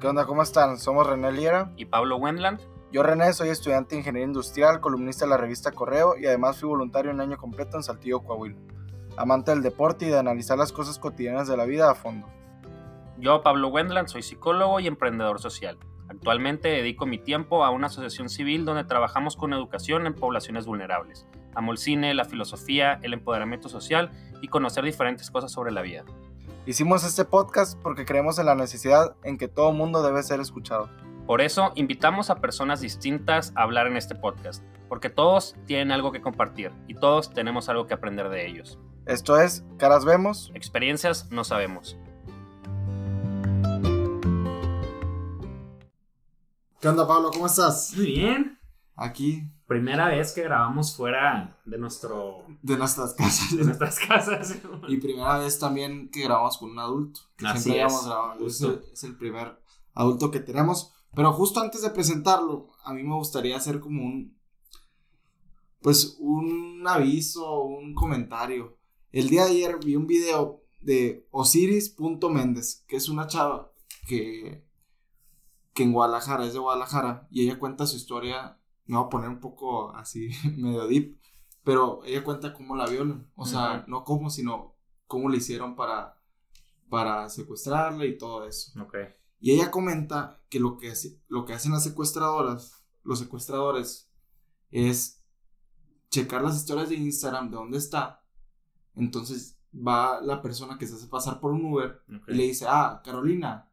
¿Qué onda? ¿Cómo están? Somos René Liera. Y Pablo Wendland. Yo René, soy estudiante de Ingeniería Industrial, columnista de la revista Correo y además fui voluntario un año completo en Saltillo, Coahuila. Amante del deporte y de analizar las cosas cotidianas de la vida a fondo. Yo, Pablo Wendland, soy psicólogo y emprendedor social. Actualmente dedico mi tiempo a una asociación civil donde trabajamos con educación en poblaciones vulnerables. Amo el cine, la filosofía, el empoderamiento social y conocer diferentes cosas sobre la vida. Hicimos este podcast porque creemos en la necesidad en que todo mundo debe ser escuchado. Por eso invitamos a personas distintas a hablar en este podcast, porque todos tienen algo que compartir y todos tenemos algo que aprender de ellos. Esto es Caras Vemos. Experiencias no sabemos. ¿Qué onda Pablo? ¿Cómo estás? Muy bien. Aquí. Primera vez que grabamos fuera de nuestro... De nuestras casas. De nuestras casas. y primera vez también que grabamos con un adulto. Que Así siempre es. grabado. Es el, es el primer adulto que tenemos. Pero justo antes de presentarlo, a mí me gustaría hacer como un... Pues un aviso, un comentario. El día de ayer vi un video de Osiris.méndez, que es una chava que, que en Guadalajara, es de Guadalajara, y ella cuenta su historia, me voy a poner un poco así, medio deep, pero ella cuenta cómo la violan, o sea, no cómo, sino cómo le hicieron para, para secuestrarla y todo eso. Y ella comenta que lo que, lo que hacen las secuestradoras, los secuestradores, es checar las historias de Instagram de dónde está. Entonces va la persona que se hace pasar por un Uber y le dice, ah, Carolina.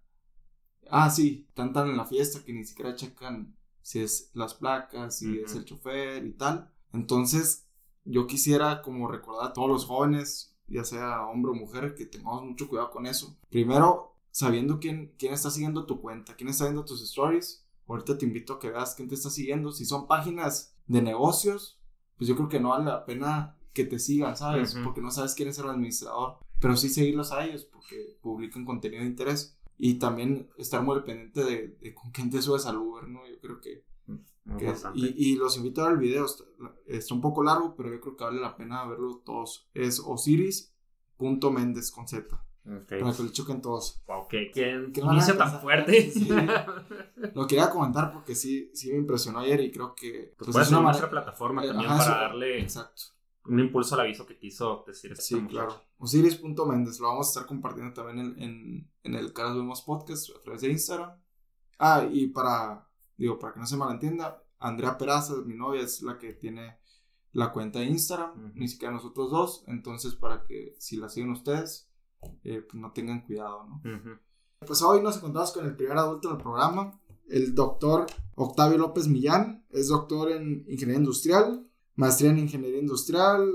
Ah, sí, están tan en la fiesta que ni siquiera checan si es las placas, si es el chofer y tal. Entonces, yo quisiera como recordar a todos los jóvenes, ya sea hombre o mujer, que tengamos mucho cuidado con eso. Primero, sabiendo quién, quién está siguiendo tu cuenta, quién está viendo tus stories. Ahorita te invito a que veas quién te está siguiendo. Si son páginas de negocios, pues yo creo que no vale la pena que te sigan, ¿sabes? Porque no sabes quién es el administrador. Pero sí seguirlos a ellos porque publican contenido de interés. Y también estar muy pendiente de, de con quién te subes al Uber, ¿no? Yo creo que... Que- importante. y, y los invito a ver el video. Está, está un poco largo, pero yo creo que vale la pena verlo todos. Es osiris.méndez con Z. Ok. Para que lo chequen todos. Wow, van a inicio tan fuerte. Sí. Lo quería comentar porque sí, sí me impresionó ayer y creo que... Pues pues, puede es una nuestra plataforma eh, también ajá, para darle Exacto. Un impulso al aviso que quiso decir esta Sí, muchacha. claro. Osiris.méndez. Lo vamos a estar compartiendo también en, en, en el Caras Vemos Podcast a través de Instagram. Ah, y para, digo, para que no se malentienda, Andrea Peraza, mi novia, es la que tiene la cuenta de Instagram, ni siquiera nosotros dos. Entonces, para que si la siguen ustedes, eh, pues no tengan cuidado, ¿no? Ujú. Pues hoy nos encontramos con el primer adulto del programa, el doctor Octavio López Millán. Es doctor en Ingeniería Industrial, maestría en Ingeniería Industrial,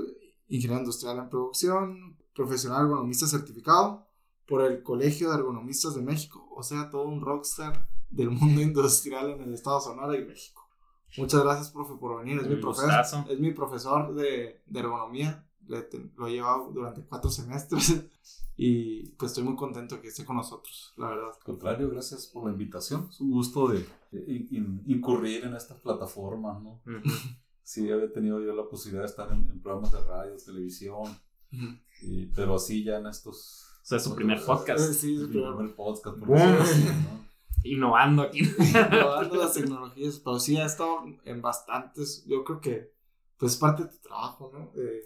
Ingeniería Industrial en Producción, profesional ergonomista certificado por el Colegio de Ergonomistas de México, o sea, todo un rockstar del mundo industrial en el estado de Sonora y México. Muchas gracias, profe, por venir. Es, mi, profesor, es mi profesor de, de ergonomía. Le te- lo he llevado durante cuatro semestres y pues estoy muy contento que esté con nosotros, la verdad. Al contrario, gracias por la invitación. Es un gusto de, de in- in- incurrir en esta plataforma, ¿no? Sí, había tenido yo la posibilidad de estar en, en programas de radio, televisión, y- pero así ya en estos... O sea, es su primer podcast. Eh, Sí, es primer- primer podcast, por así, ¿no? Innovando aquí. probando las tecnologías, pero sí ha estado en bastantes, yo creo que pues es parte de tu trabajo, ¿no? De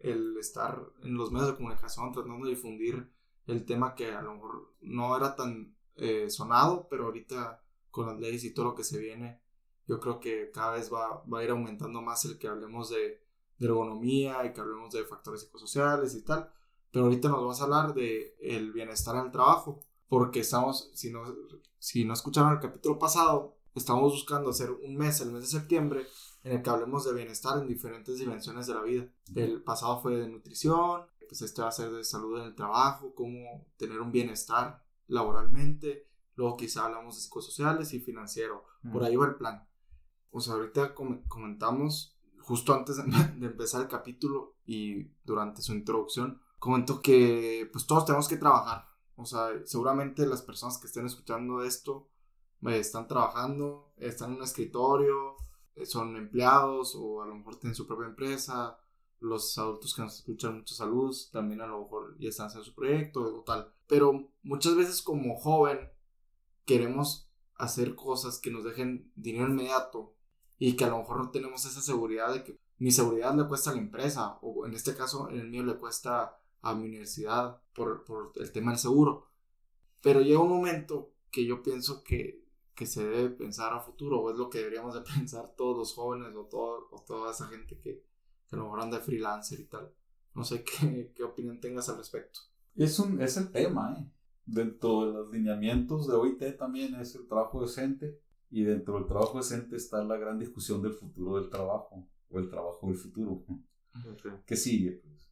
el estar en los medios de comunicación tratando de difundir el tema que a lo mejor no era tan eh, sonado, pero ahorita con las leyes y todo lo que se viene, yo creo que cada vez va, va a ir aumentando más el que hablemos de, de ergonomía y que hablemos de factores psicosociales y tal, pero ahorita nos vas a hablar de el bienestar en el trabajo, porque estamos, si no, si no escucharon el capítulo pasado, estamos buscando hacer un mes, el mes de septiembre, en el que hablemos de bienestar en diferentes dimensiones de la vida. El pasado fue de nutrición, pues este va a ser de salud en el trabajo, cómo tener un bienestar laboralmente, luego quizá hablamos de psicosociales y financiero, por ahí va el plan. O sea, ahorita com- comentamos, justo antes de, empezar el capítulo y durante su introducción, comentó que pues todos tenemos que trabajar. O sea, seguramente las personas que estén escuchando esto eh, están trabajando, están en un escritorio, eh, son empleados o a lo mejor tienen su propia empresa. Los adultos que nos escuchan, mucha salud, también a lo mejor ya están haciendo su proyecto o tal. Pero muchas veces como joven queremos hacer cosas que nos dejen dinero inmediato y que a lo mejor no tenemos esa seguridad de que mi seguridad le cuesta a la empresa o en este caso en el mío le cuesta a mi universidad por, por el tema del seguro. Pero llega un momento que yo pienso que, que se debe pensar a futuro o es lo que deberíamos de pensar todos los jóvenes o, todo, o toda esa gente que, que a lo mejor anda de freelancer y tal. No sé qué, qué opinión tengas al respecto. Es, un, es el tema, ¿eh? Dentro de los lineamientos de OIT también es el trabajo decente y dentro del trabajo decente está la gran discusión del futuro del trabajo o el trabajo del futuro. ¿Qué sigue? Pues?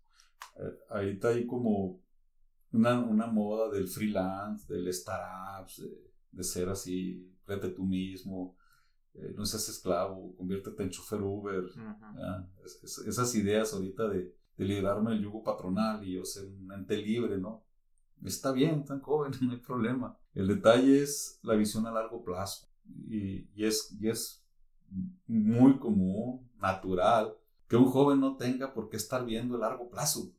Eh, ahorita hay como una, una, moda del freelance, del startups, de, ser así, frente tú mismo, eh, no seas esclavo, conviértete en chofer Uber. esas ideas ahorita de, de liberarme del yugo patronal y yo ser un ente libre, ¿no? Está bien, tan joven, no hay problema. El detalle es la visión a largo plazo. Y, y, es, y es muy común, natural, que un joven no tenga por qué estar viendo a largo plazo.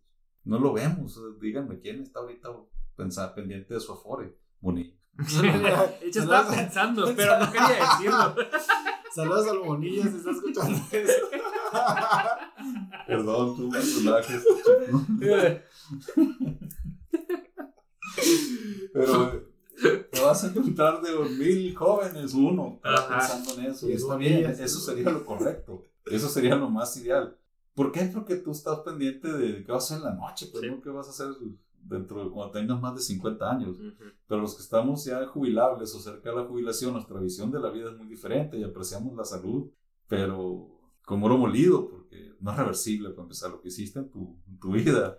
No lo vemos. Díganme quién está ahorita pensar, pendiente de su afore. Bonito. Yo estaba pensando, pero no quería decirlo. Saludos a los bonillos si está escuchando eso. Perdón, tu personaje. Pero te vas a encontrar de mil jóvenes, uno, pensando en eso. Y está bien, eso sería lo correcto. Eso sería lo más ideal. ¿Por qué? Porque tú estás pendiente de qué vas a hacer en la noche, pues, ¿no? ¿Qué vas a hacer dentro de cuando tengas más de 50 años? Pero los que estamos ya jubilables o cerca de la jubilación, nuestra visión de la vida es muy diferente y apreciamos la salud, pero como oro molido, porque no es reversible para empezar lo que hiciste en tu, en tu vida.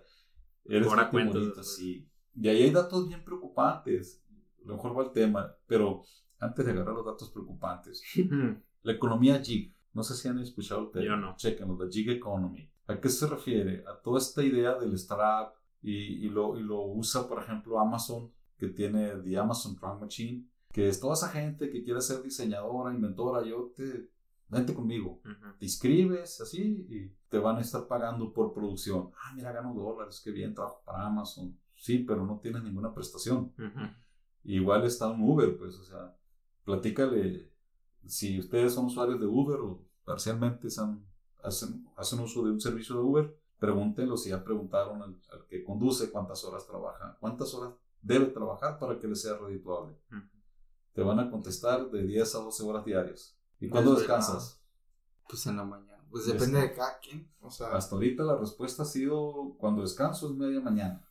Eres Ahora bonito, sí. Y ahí hay datos bien preocupantes. Lo mejor va el tema, pero antes de agarrar los datos preocupantes, la economía gig, no sé si han escuchado el tema. Yo no. Chequenlo, la gig economy. ¿A qué se refiere? A toda esta idea del startup y, y, lo, y lo usa, por ejemplo, Amazon, que tiene The Amazon Prime Machine, que es toda esa gente que quiere ser diseñadora, inventora, yo te, vente conmigo, te inscribes así y te van a estar pagando por producción. Ah, mira, gano dólares, qué bien, trabajo para Amazon. Sí, pero no tienes ninguna prestación. Igual está un Uber, pues, o sea, platícale, si ustedes son usuarios de Uber o parcialmente hacen, hacen uso de un servicio de Uber, pregúntenlo si ya preguntaron al, que conduce cuántas horas trabaja, cuántas horas debe trabajar para que le sea redituable. Te van a contestar de 10 a 12 horas diarias. ¿Y cuándo descansas? Pues en la mañana. Pues depende de cada quien. O sea, Hasta ahorita la respuesta ha sido cuando descanso es media mañana.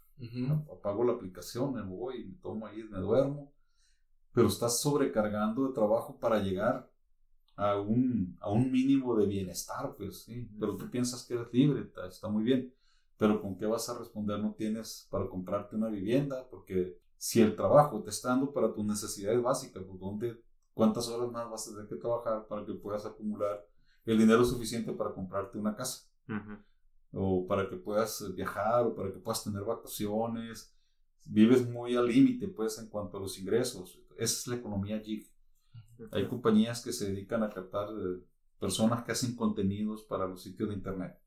Apago la aplicación, me voy, me tomo ahí, me duermo. Pero estás sobrecargando de trabajo para llegar a un, a un mínimo de bienestar, pues sí. Pero tú piensas que eres libre, está muy bien. Pero ¿con qué vas a responder? No tienes para comprarte una vivienda, porque si el trabajo te está dando para tus necesidades básicas, pues ¿dónde, ¿cuántas horas más vas a tener que trabajar para que puedas acumular el dinero suficiente para comprarte una casa? O para que puedas viajar, o para que puedas tener vacaciones. Vives muy al límite, pues, en cuanto a los ingresos. Esa es la economía gig. Hay compañías que se dedican a captar eh, personas que hacen contenidos para los sitios de internet.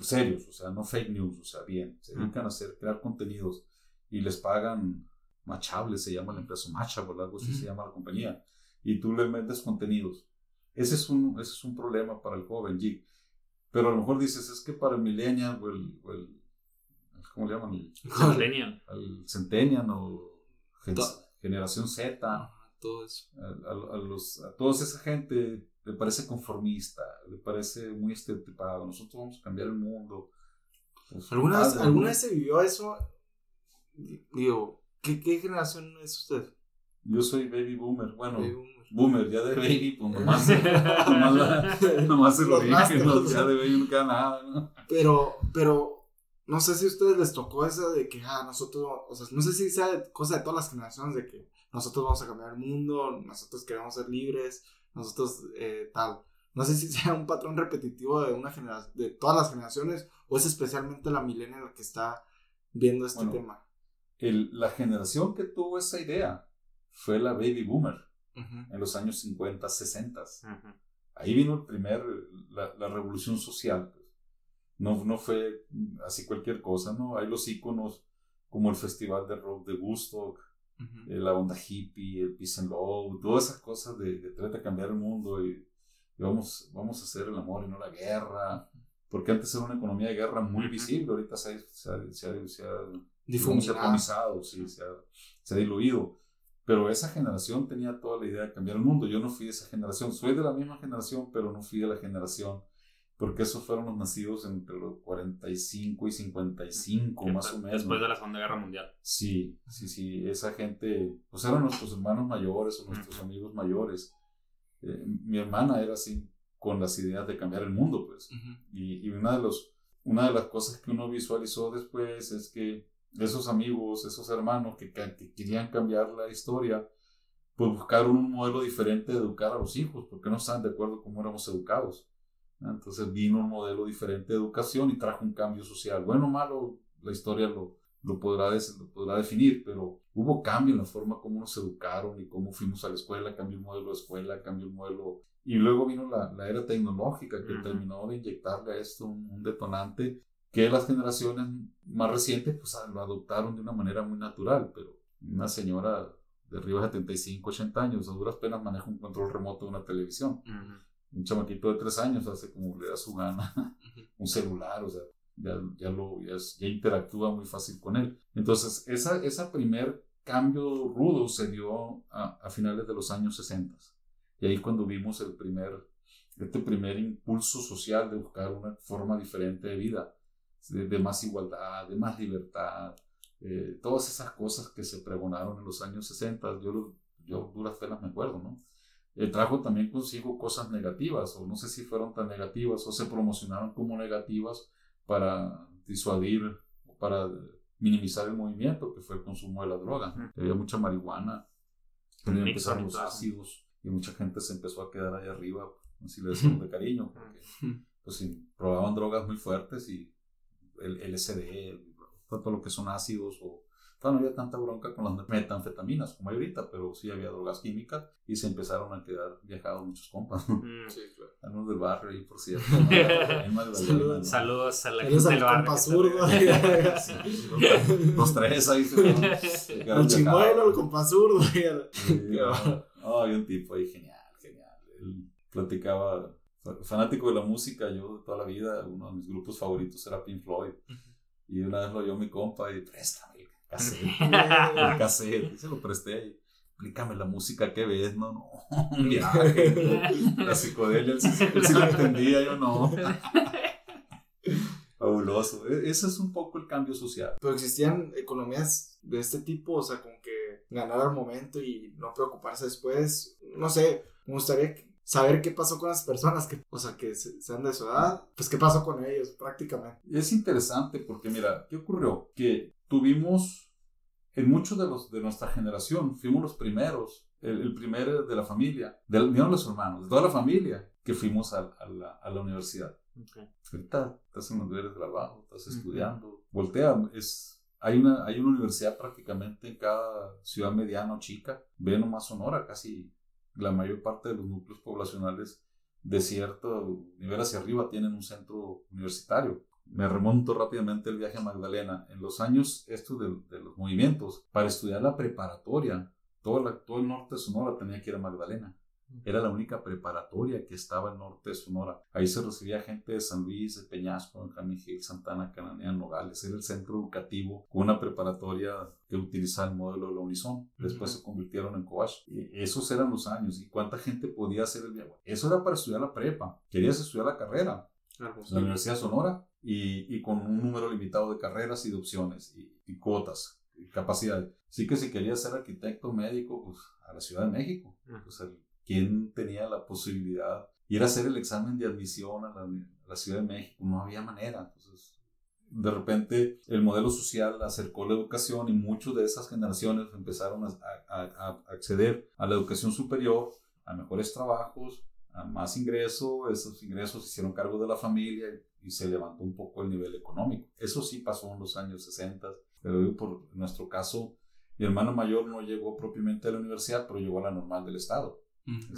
Serios, o sea, no fake news, o sea, bien. Se dedican a hacer, crear contenidos y les pagan Machable, se llama la empresa Machable, algo así se llama la compañía. Y tú le metes contenidos. Ese es un, ese es un problema para el joven gig. Pero a lo mejor dices, es que para el millennial o el, o el ¿cómo le llaman? El, Centennial. El Centennial o Generación Z. todo eso. A, a, los, a toda esa gente le parece conformista, le parece muy estereotipado. Nosotros vamos a cambiar el mundo. Pues, ¿Alguna, vez, ¿Alguna vez se vivió eso? Digo, ¿qué, ¿qué, generación es usted? Yo soy baby boomer. Bueno, boomer. Ya de baby, pues nomás, nomás, nomás se lo dije, no, ya de baby queda nada. ¿no? Pero, pero, no sé si a ustedes les tocó eso de que, ah, nosotros, o sea, no sé si sea cosa de todas las generaciones de que nosotros vamos a cambiar el mundo, nosotros queremos ser libres, nosotros eh, tal. No sé si sea un patrón repetitivo de una generación, de todas las generaciones, o es especialmente la millennial que está viendo este tema. El, la generación que tuvo esa idea fue la baby boomer en los años 50, 60. Ahí vino el primer, la, la revolución social. Pues. No, no fue así cualquier cosa, ¿no? Hay los íconos como el Festival de Rock de Woodstock, eh, la onda hippie, el peace and love, todas esas cosas de, de trata de cambiar el mundo y, vamos, vamos a hacer el amor y no la guerra. Porque antes era una economía de guerra muy visible, ahorita se ha, se ha, se ha, se ha difuminado, sí, se ha diluido. Pero esa generación tenía toda la idea de cambiar el mundo. Yo no fui de esa generación. Soy de la misma generación, pero no fui de la generación porque esos fueron los nacidos entre los 45 y 55, más o menos. Después de la Segunda Guerra Mundial. Sí, sí, sí, esa gente, pues eran nuestros hermanos mayores o nuestros amigos mayores. Eh, mi hermana era así, con las ideas de cambiar el mundo, pues. y, y, una, de los, una de las cosas que uno visualizó después es que esos amigos, esos hermanos que, que querían cambiar la historia, pues buscaron un modelo diferente de educar a los hijos, porque no estaban de acuerdo cómo éramos educados. Entonces vino un modelo diferente de educación y trajo un cambio social. Bueno o malo, la historia lo, lo, podrá, lo podrá definir, pero hubo cambio en la forma como nos educaron y cómo fuimos a la escuela, cambió el modelo de escuela, cambió el modelo... Y luego vino la, la era tecnológica que terminó de inyectarle a esto un, detonante que las generaciones más recientes pues lo adoptaron de una manera muy natural, pero una señora de arriba de 75, 80 años a duras penas maneja un control remoto de una televisión un chamaquito de tres años hace como le da su gana un celular, o sea, ya, ya lo, ya, interactúa muy fácil con él. Entonces, esa, esa primer cambio rudo se dio a, a, finales de los años 60. Y ahí cuando vimos el primer, este primer impulso social de buscar una forma diferente de vida, de, más igualdad, de más libertad, eh, todas esas cosas que se pregonaron en los años 60, yo, yo duras penas me acuerdo, ¿no? Eh, trajo también consigo cosas negativas, o no sé si fueron tan negativas, o se promocionaron como negativas para disuadir, para minimizar el movimiento, que fue el consumo de la droga. Había mucha marihuana, empezaron los ácidos, y mucha gente se empezó a quedar ahí arriba, así le decimos de cariño, porque pues, probaban drogas muy fuertes y el LSD, todo lo que son ácidos o no había tanta bronca con las metanfetaminas como hay ahorita, pero sí había drogas químicas y se empezaron a quedar viajados muchos compas. Mm, sí, claro. Algunos del barrio ahí, por cierto. Saludos, Saludos a la gente del barrio. los, tres ahí. El chimuelo, el compasur. No, había un tipo ahí genial, genial. Él platicaba, fanático de la música, yo de toda la vida, uno de mis grupos favoritos era Pink Floyd. Y una vez lo oyó mi compa y préstame cassette, el cassette, y se lo presté y explícame la música que ves, no, no, un viaje, la psicodelia, él sí, lo entendía, yo no. Fabuloso, e, ese es un poco el cambio social. Pero existían economías de este tipo, o sea, como que ganar al momento y no preocuparse después, no sé, me gustaría saber qué pasó con las personas que, o sea, que sean de su edad, pues qué pasó con ellos prácticamente. Es interesante porque mira, ¿qué ocurrió? Que tuvimos, en muchos de los de nuestra generación, fuimos los primeros, el, el primer de la familia, de, no los hermanos, de toda la familia, que fuimos a, a, la, a la, universidad. Okay. Ahorita estás en los deberes de trabajo, estás estudiando, voltea, es, hay una, hay una universidad prácticamente en cada ciudad mediana o chica, ve nomás Sonora, casi la mayor parte de los núcleos poblacionales de cierto nivel hacia arriba tienen un centro universitario me remonto rápidamente el viaje a Magdalena. En los años estos de, los movimientos, para estudiar la preparatoria, todo, todo el norte de Sonora tenía que ir a Magdalena. Era la única preparatoria que estaba en norte de Sonora. Ahí se recibía gente de San Luis, de Peñasco, Benjamín Gil, Santana, Cananea, Nogales. Era el centro educativo con una preparatoria que utilizaba el modelo de la Unison. Después se convirtieron en Coach. esos eran los años. ¿Y cuánta gente podía hacer el viaje? Eso era para estudiar la prepa. Querías estudiar la carrera. La Universidad de Sonora y, con un número limitado de carreras y de opciones y, cuotas y capacidades. Sí que si quería ser arquitecto médico, pues a la Ciudad de México. Pues, ¿Quién tenía la posibilidad? Ir a hacer el examen de admisión a la, Ciudad de México, no había manera. Entonces, de repente el modelo social acercó la educación y muchas de esas generaciones empezaron a, a, acceder a la educación superior, a mejores trabajos, a más ingresos, esos ingresos hicieron cargo de la familia y se levantó un poco el nivel económico. Eso sí pasó en los años 60, pero por nuestro caso, mi hermano mayor no llegó propiamente a la universidad, pero llegó a la normal del Estado.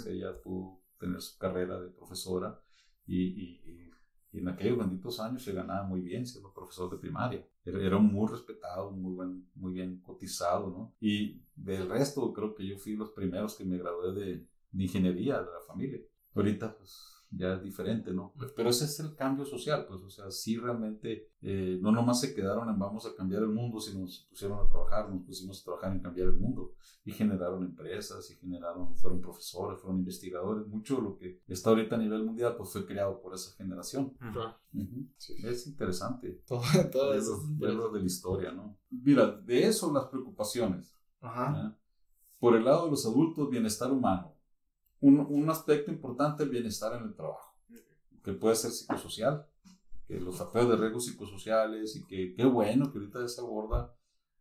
Ella pudo tener su carrera de profesora y, en aquellos benditos años se ganaba muy bien siendo profesor de primaria. Era, era muy respetado, muy, buen, muy bien cotizado, ¿no? Y del resto, creo que yo fui los primeros que me gradué de, de ingeniería de la familia. Ahorita, pues ya es diferente, ¿no? Pero ese es el cambio social, pues, o sea, sí realmente eh, no nomás se quedaron en vamos a cambiar el mundo, sino se pusieron a trabajar, nos pusimos a trabajar en cambiar el mundo y generaron empresas y generaron, fueron profesores, fueron investigadores, mucho de lo que está ahorita a nivel mundial, pues fue creado por esa generación. Es interesante. Todo, todo eso. Verlo de la historia, ¿no? Mira, de eso las preocupaciones. Ajá. Por el lado de los adultos, bienestar humano un, un aspecto importante el bienestar en el trabajo, que puede ser psicosocial, que los factores de riesgo psicosociales y que qué bueno que ahorita se aborda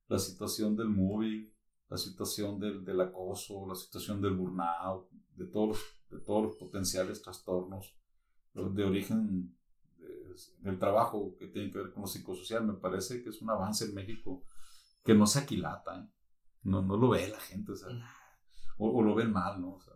la situación del moving, la situación del, del acoso, la situación del burnout, de todos los, de todos los potenciales trastornos de origen del trabajo que tienen que ver con lo psicosocial. Me parece que es un avance en México que no se aquilata, ¿eh? no, no lo ve la gente, o, o, lo ven mal, ¿no? O sea,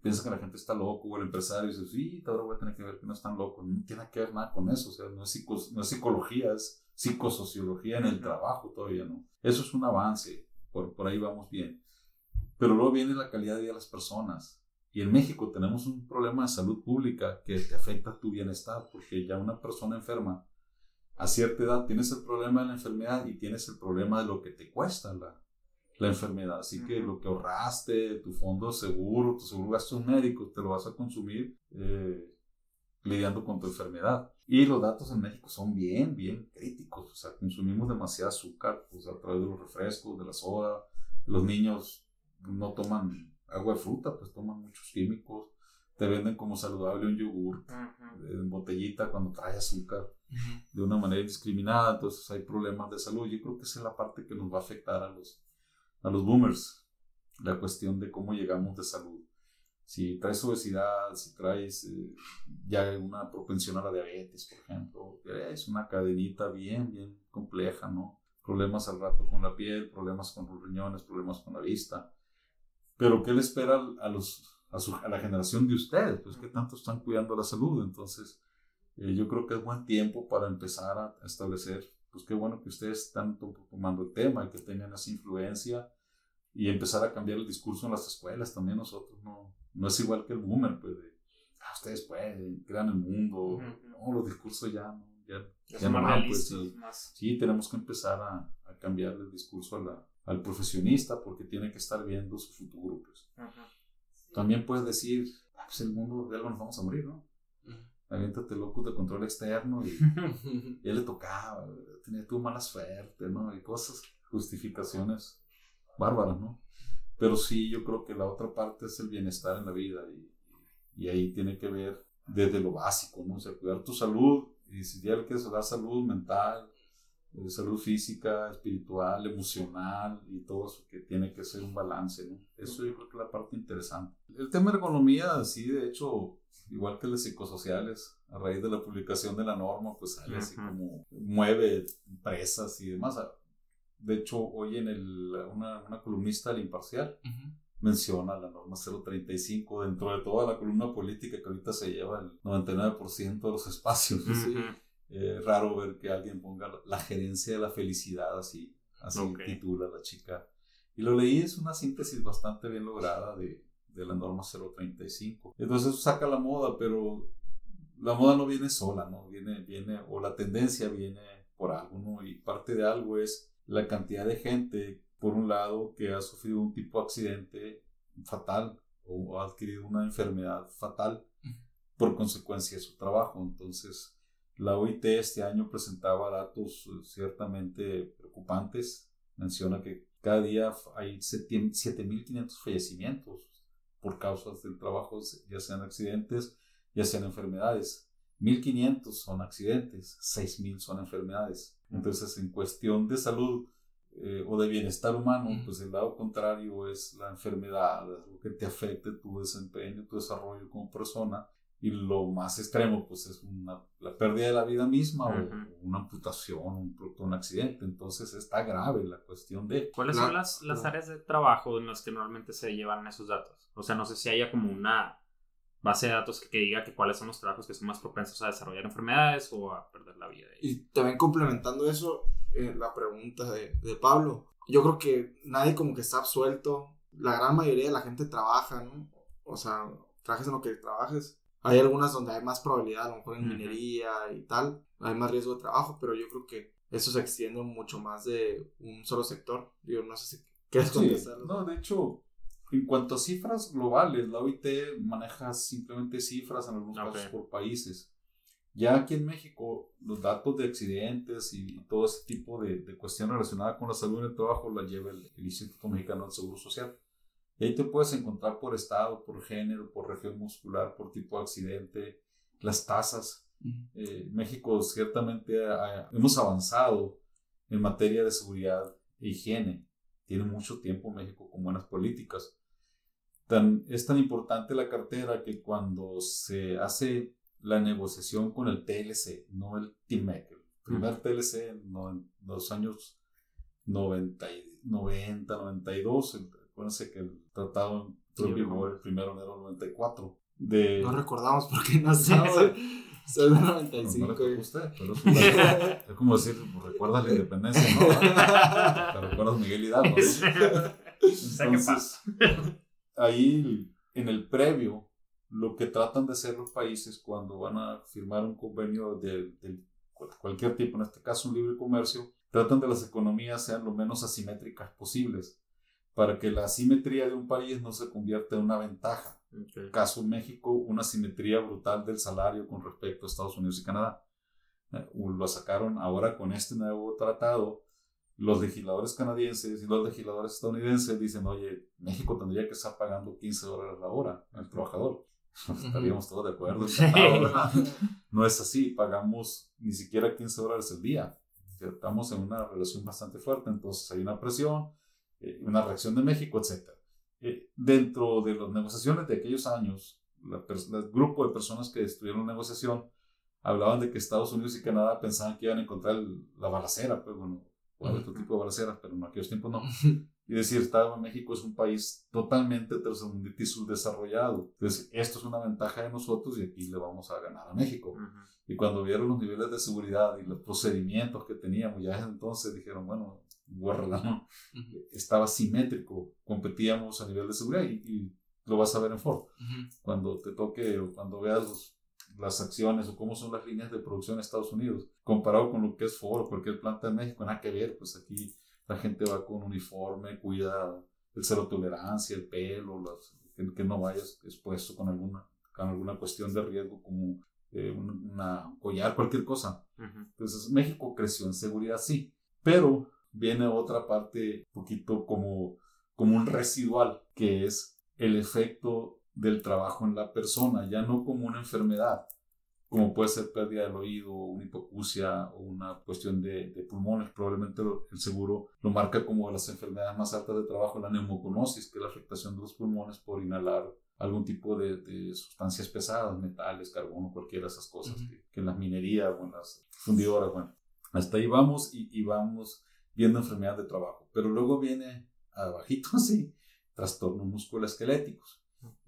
piensa que la gente está loco o el empresario dice, sí, ahora voy a tener que ver que no están locos. No tiene que ver nada con eso, o sea, no es, no es psicología, es psicosociología en el trabajo todavía, ¿no? Eso es un avance, por, por ahí vamos bien. Pero luego viene la calidad de vida de las personas. Y en México tenemos un problema de salud pública que te afecta tu bienestar, porque ya una persona enferma, a cierta edad tienes el problema de la enfermedad y tienes el problema de lo que te cuesta la, la enfermedad. Así que lo que ahorraste, tu fondo seguro, tu seguro gastos médicos, te lo vas a consumir eh, lidiando con tu enfermedad. Y los datos en México son bien, bien críticos. O sea, consumimos demasiado azúcar pues, a través de los refrescos, de la soda. Los niños no toman agua de fruta, pues toman muchos químicos. Te venden como saludable un yogur en botellita cuando trae azúcar de una manera indiscriminada. Entonces hay problemas de salud. Yo creo que esa es la parte que nos va a afectar a los, a los boomers la cuestión de cómo llegamos de salud. Si traes obesidad, si traes eh, ya una propensión a la diabetes, por ejemplo, es una cadenita bien, bien compleja, ¿no? Problemas al rato con la piel, problemas con los riñones, problemas con la vista. Pero ¿qué le espera a, los, a, la generación de ustedes? Pues que tanto están cuidando la salud. Entonces, eh, yo creo que es buen tiempo para empezar a establecer, pues qué bueno que ustedes están tomando el tema y que tengan esa influencia y empezar a cambiar el discurso en las escuelas también nosotros, no, no es igual que el boomer, pues de, ah, ustedes pueden, crean el mundo, no, los discursos ya no, ya, ya, no van, pues sí, sí, tenemos que empezar a, a cambiar el discurso a la, al profesionista porque tiene que estar viendo su futuro, pues. También puedes decir, ah, pues el mundo de algo nos vamos a morir, ¿no? Aviéntate locos de control externo y, y él le tocaba, tenía tu mala suerte, ¿no? Y cosas, justificaciones bárbaras, ¿no? Pero sí, yo creo que la otra parte es el bienestar en la vida y, y ahí tiene que ver desde lo básico, ¿no? O sea, cuidar tu salud y si ya que se da salud mental, eh, salud física, espiritual, emocional y todo eso que tiene que ser un balance, ¿no? Eso yo creo que es la parte interesante. El tema de economía, sí, de hecho, igual que los psicosociales, a raíz de la publicación de la norma, pues sale así como mueve empresas y demás. De hecho, hoy en el, una, una columnista del Imparcial menciona la norma 035 dentro de toda la columna política que ahorita se lleva el 99% de los espacios. Es raro ver que alguien ponga la gerencia de la felicidad así, así titula la chica. Y lo leí, es una síntesis bastante bien lograda de, de la norma 035. Entonces eso saca la moda, pero la moda no viene sola, ¿no? Viene, viene, o la tendencia viene por algo, ¿no? Y parte de algo es la cantidad de gente, por un lado, que ha sufrido un tipo de accidente fatal o ha adquirido una enfermedad fatal por consecuencia de su trabajo. Entonces, la OIT este año presentaba datos eh, ciertamente preocupantes. Menciona que cada día hay 7.500 fallecimientos por causas del trabajo, ya sean accidentes, ya sean enfermedades. 1.500 son accidentes, 6.000 son enfermedades. Entonces, en cuestión de salud eh, o de bienestar humano, pues el lado contrario es la enfermedad, lo que te afecte tu desempeño, tu desarrollo como persona. Y lo más extremo, pues es una, la pérdida de la vida misma o una amputación, un, un accidente. Entonces está grave la cuestión de... ¿Cuáles son las, las áreas de trabajo en las que normalmente se llevan esos datos? O sea, no sé si haya como una base de datos que, diga que cuáles son los trabajos que son más propensos a desarrollar enfermedades o a perder la vida. Y también complementando eso, eh, la pregunta de, de, Pablo, yo creo que nadie como que está absuelto. La gran mayoría de la gente trabaja, ¿no? O sea, trabajes en lo que trabajes. Hay algunas donde hay más probabilidad, a lo mejor en minería y tal, hay más riesgo de trabajo, pero yo creo que eso se extiende mucho más de un solo sector. Digo, no sé si quieres contestar. no, de hecho, en cuanto a cifras globales, la OIT maneja simplemente cifras en algunos casos por países. Ya aquí en México, los datos de accidentes y todo ese tipo de, de cuestiones relacionadas con la salud en el trabajo la lleva el, Instituto Mexicano del Seguro Social. Y ahí te puedes encontrar por estado, por género, por región muscular, por tipo de accidente, las tasas. Eh, México ciertamente hemos avanzado en materia de seguridad e higiene. Tiene mucho tiempo México con buenas políticas. Tan, es tan importante la cartera que cuando se hace la negociación con el TLC, no el TIMEC. El primer TLC en los años 90, 90 92, acuérdense que el tratado entró en vigor el primero de enero del 94. De... No recordamos porque no sé. Soy de 95. No, le usted, pero es, como decir, recuerdas la independencia, ¿no? Te recuerdas Miguel Hidalgo. Entonces, ahí en el previo lo que tratan de hacer los países cuando van a firmar un convenio de, cualquier tipo, en este caso un libre comercio, tratan de las economías sean lo menos asimétricas posibles para que la asimetría de un país no se convierta en una ventaja. Okay. Caso México, una asimetría brutal del salario con respecto a Estados Unidos y Canadá. Eh, lo sacaron ahora con este nuevo tratado. Los legisladores canadienses y los legisladores estadounidenses dicen, oye, México tendría que estar pagando 15 dólares la hora al trabajador. estaríamos todos de acuerdo. No es así, pagamos ni siquiera 15 dólares al día. Estamos en una relación bastante fuerte, entonces hay una presión, eh, una reacción de México, etc. Eh, dentro de las negociaciones de aquellos años, el grupo de personas que estuvieron la negociación hablaban de que Estados Unidos y Canadá pensaban que iban a encontrar la balacera, pues bueno, otro tipo de balaceras, pero en aquellos tiempos no. y decir, Estado de México es un país totalmente tercermundista y subdesarrollado. Entonces, esto es una ventaja de nosotros y aquí le vamos a ganar a México. Y cuando vieron los niveles de seguridad y los procedimientos que teníamos, ya desde entonces dijeron, bueno, guarda, ¿no? Estaba simétrico, competíamos a nivel de seguridad y, lo vas a ver en Ford. Cuando te toque o cuando veas las acciones o cómo son las líneas de producción en Estados Unidos, comparado con lo que es Ford o cualquier planta de México, nada que ver, pues aquí la gente va con uniforme, cuida el cero tolerancia, el pelo, que, no vayas expuesto con alguna, con alguna cuestión de riesgo como eh, una collar, cualquier cosa. Entonces México creció en seguridad, sí, pero viene otra parte un poquito como, como un residual, que es el efecto del trabajo en la persona, ya no como una enfermedad, como puede ser pérdida del oído, una hipocusia o una cuestión de, pulmones. Probablemente el seguro lo marca como las enfermedades más altas de trabajo, la neumoconosis, que es la afectación de los pulmones por inhalar algún tipo de, sustancias pesadas, metales, carbono, cualquiera de esas cosas, que, en las minerías o en las fundidoras, bueno, hasta ahí vamos y, y vamos viendo enfermedades de trabajo. Pero luego viene abajito, sí, trastornos musculoesqueléticos,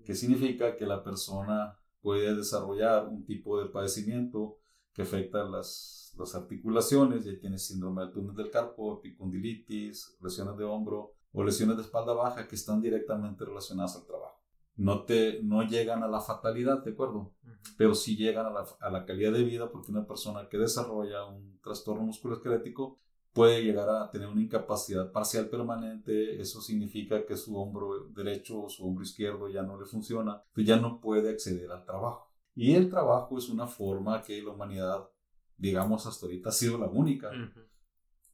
que significa que la persona puede desarrollar un tipo de padecimiento que afecta las, las articulaciones, ya tienes síndrome del túnel del carpo, epicondilitis, lesiones de hombro o lesiones de espalda baja que están directamente relacionadas al trabajo. No, te, no llegan a la fatalidad, ¿de acuerdo? Pero sí llegan a la, a la, calidad de vida porque una persona que desarrolla un trastorno musculoesquelético puede llegar a tener una incapacidad parcial permanente, eso significa que su hombro derecho o su hombro izquierdo ya no le funciona, pues ya no puede acceder al trabajo. Y el trabajo es una forma que la humanidad, digamos, hasta ahorita ha sido la única,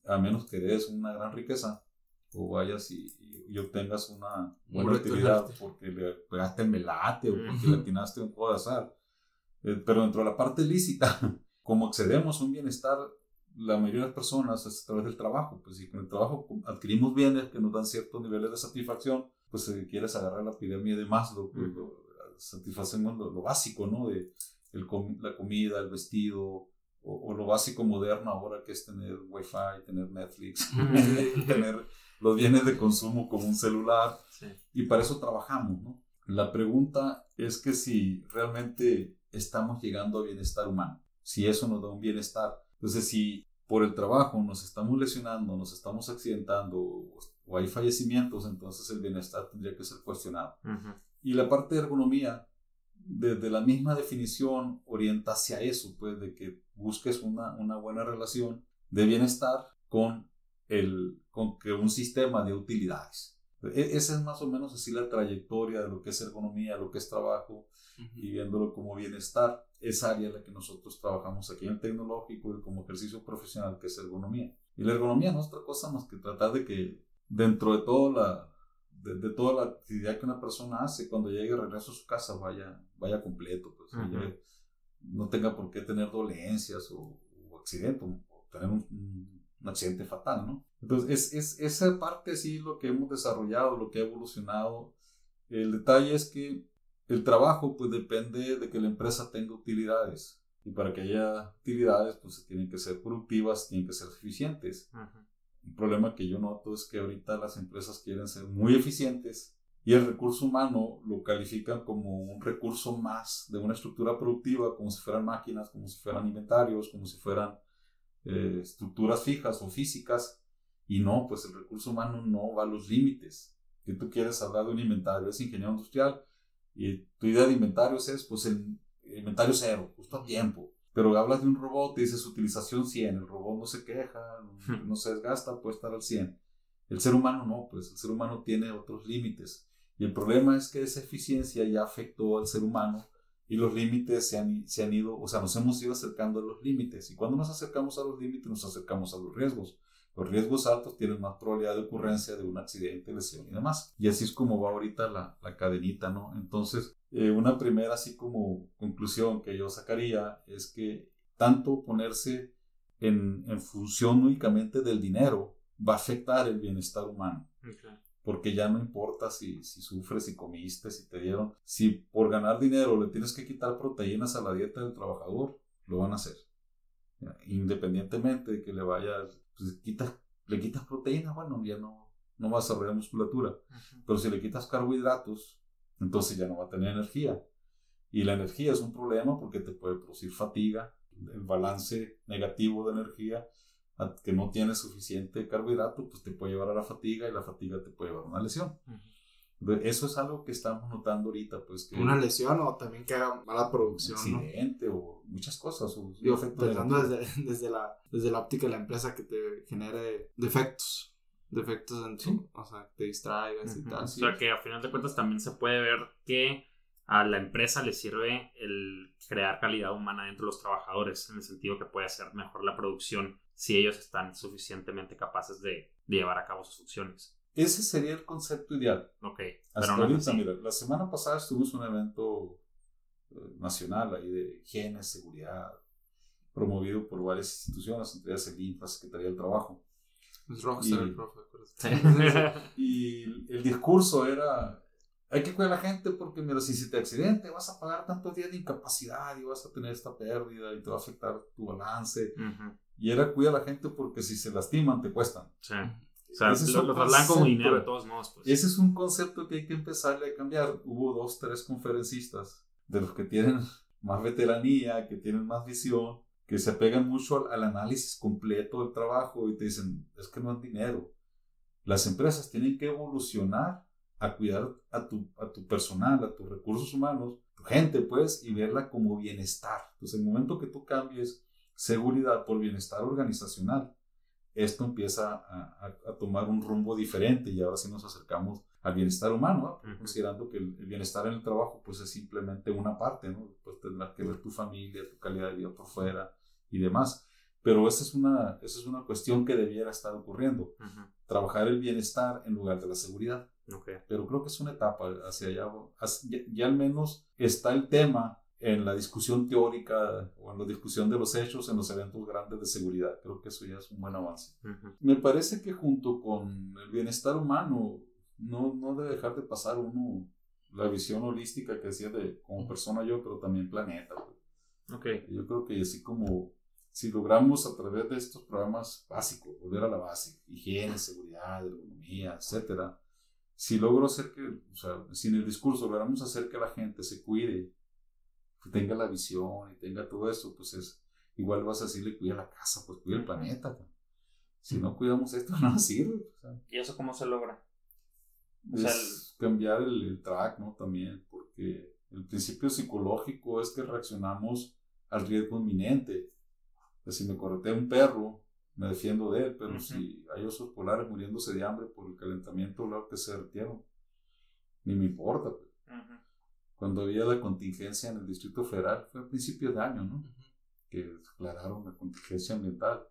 a menos que des una gran riqueza o vayas y, obtengas una buena utilidad porque le pegaste el melate o porque le atinaste un juego de azar. Eh, pero dentro de la parte lícita, como accedemos a un bienestar la mayoría de las personas es a través del trabajo. Pues si con el trabajo adquirimos bienes que nos dan ciertos niveles de satisfacción, pues si quieres agarrar la pirámide de Maslow, pues lo, satisfacemos lo, básico, ¿no? De el la comida, el vestido, o, lo básico moderno ahora que es tener wifi, tener Netflix, tener los bienes de consumo como un celular. Y para eso trabajamos, ¿no? La pregunta es que si realmente estamos llegando a bienestar humano, si eso nos da un bienestar. Entonces, si por el trabajo nos estamos lesionando, nos estamos accidentando o hay fallecimientos, entonces el bienestar tendría que ser cuestionado. Y la parte de ergonomía, desde la misma definición, orienta hacia eso, pues de que busques una, una buena relación de bienestar con, el, con que un sistema de utilidades. E, esa es más o menos así la trayectoria de lo que es ergonomía, lo que es trabajo, y viéndolo como bienestar, esa área en la que nosotros trabajamos aquí en el tecnológico y como ejercicio profesional, que es ergonomía. Y la ergonomía no es otra cosa más que tratar de que dentro de toda la, de, toda la actividad que una persona hace, cuando llegue regreso a su casa, vaya, vaya completo, pues, no tenga por qué tener dolencias o, o accidente, o tener un, accidente fatal, ¿no? Entonces, es, es, esa parte sí lo que hemos desarrollado, lo que ha evolucionado. El detalle es que el trabajo pues depende de que la empresa tenga utilidades y para que haya utilidades pues tienen que ser productivas, tienen que ser eficientes. Un problema que yo noto es que ahorita las empresas quieren ser muy eficientes y el recurso humano lo califican como un recurso más de una estructura productiva, como si fueran máquinas, como si fueran inventarios, como si fueran eh, estructuras fijas o físicas. Y no, pues el recurso humano no va a los límites. Que tú quieres hablar de un inventario, es ingeniero industrial, y tu idea de inventarios es, pues, el inventario cero, justo a tiempo. Pero hablas de un robot y dices utilización 100, el robot no se queja, no se desgasta, puede estar al 100. El ser humano no, pues el ser humano tiene otros límites. Y el problema es que esa eficiencia ya afectó al ser humano y los límites se han, se han ido, o sea, nos hemos ido acercando a los límites. Y cuando nos acercamos a los límites, nos acercamos a los riesgos. Los riesgos altos tienen más probabilidad de ocurrencia de un accidente, lesión y demás. Y así es como va ahorita la, la cadenita, ¿no? Entonces, eh, una primera así como conclusión que yo sacaría es que tanto ponerse en, en función únicamente del dinero va a afectar el bienestar humano. Porque ya no importa si, si sufres, si comiste, si te dieron. Si por ganar dinero le tienes que quitar proteínas a la dieta del trabajador, lo van a hacer. Independientemente de que le vayas pues quitas, le quitas proteínas, bueno, ya no, no va a desarrollar musculatura. Pero si le quitas carbohidratos, entonces ya no va a tener energía. Y la energía es un problema porque te puede producir fatiga, el balance negativo de energía, que no tiene suficiente carbohidrato, pues te puede llevar a la fatiga y la fatiga te puede llevar a una lesión. Eso es algo que estamos notando ahorita, pues que... Una lesión o también que haga mala producción, accidente o muchas cosas. O, pensando desde, desde, la, desde la óptica de la empresa que te genere defectos. Defectos en tu... O sea, te distraigas y tal. O sea, que a final de cuentas también se puede ver que a la empresa le sirve el crear calidad humana dentro de los trabajadores, en el sentido que puede hacer mejor la producción si ellos están suficientemente capaces de, de llevar a cabo sus funciones. Ese sería el concepto ideal. Ok. Hasta ahorita, mira, la semana pasada estuvimos en un evento eh, nacional ahí de higiene, seguridad, promovido por varias instituciones, entre ellas el INFA, Secretaría del Trabajo. Es Rockstar el profe, y el discurso era, hay que cuidar a la gente porque, mira, si se te accidente vas a pagar tantos días de incapacidad y vas a tener esta pérdida y te va a afectar tu balance. Y era cuida a la gente porque si se lastiman te cuestan. Sí. O sea, ese lo, como dinero de todos modos. Pues. Ese es un concepto que hay que empezarle a cambiar. Hubo dos, tres conferencistas de los que tienen más veteranía, que tienen más visión, que se apegan mucho al, análisis completo del trabajo y te dicen, es que no es dinero. Las empresas tienen que evolucionar a cuidar a tu, a tu personal, a tus recursos humanos, tu gente, pues, y verla como bienestar. Entonces, el momento que tú cambies seguridad por bienestar organizacional, esto empieza a, tomar un rumbo diferente y ahora sí nos acercamos al bienestar humano, considerando que el, bienestar en el trabajo pues es simplemente una parte, ¿no? Pues tendrás que ver tu familia, tu calidad de vida por fuera y demás. Pero esa es una, esa es una cuestión que debiera estar ocurriendo. Trabajar el bienestar en lugar de la seguridad. Pero creo que es una etapa hacia allá. ya al menos está el tema en la discusión teórica o en la discusión de los hechos en los eventos grandes de seguridad. Creo que eso ya es un buen avance. Me parece que junto con el bienestar humano no, no debe dejar de pasar uno la visión holística que decía de como persona yo, pero también planeta. Okay. Yo creo que así como si logramos a través de estos programas básicos, volver a la base, higiene, seguridad, ergonomía, etcétera, si logro hacer que, o sea, si en el discurso logramos hacer que la gente se cuide tenga la visión y tenga todo eso, pues es, igual vas a decirle cuida la casa, pues cuida el planeta. Pues. Si no cuidamos esto, no sirve. ¿Y eso cómo se logra? es cambiar el, track, ¿no? También, porque el principio psicológico es que reaccionamos al riesgo inminente. si me corretea un perro, me defiendo de él, pero si hay osos polares muriéndose de hambre por el calentamiento global que se derritieron, ni me importa. Pues. Cuando había la contingencia en el Distrito Federal, fue a principios de año, ¿no? Que declararon la contingencia ambiental.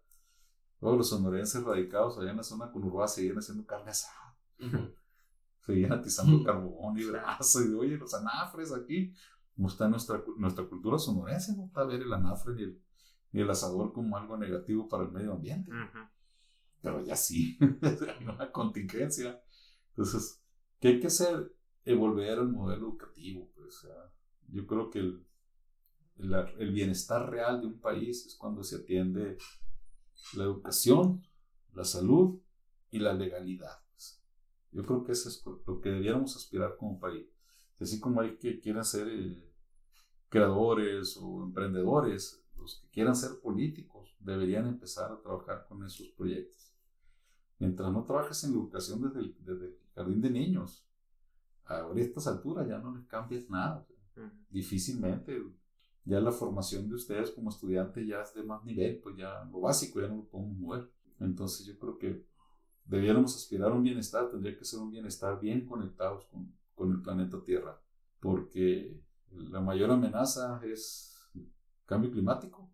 Luego los sonorenses radicados allá en la zona conurbada seguían haciendo carne asada. Seguían atizando carbón y brazo. Y oye, los anafres aquí. ¿Cómo está nuestra, nuestra cultura sonorense? No está ver el anafre ni el, ni el asador como algo negativo para el medio ambiente. Pero ya sí, hay una contingencia. Entonces, ¿qué hay que hacer? Evolver el modelo educativo. Pues, yo creo que el, el, bienestar real de un país es cuando se atiende la educación, la salud y la legalidad. Yo creo que eso es lo que debiéramos aspirar como país. Así como hay que quieran ser eh, creadores o emprendedores, los que quieran ser políticos deberían empezar a trabajar con esos proyectos. Mientras no trabajes en educación desde desde el jardín de niños, a estas alturas ya no les cambias nada. Difícilmente ya la formación de ustedes como estudiantes ya es de más nivel, pues ya lo básico ya no lo podemos mover. Entonces yo creo que debiéramos aspirar a un bienestar, tendría que ser un bienestar bien conectados con, con el planeta Tierra, porque la mayor amenaza es el cambio climático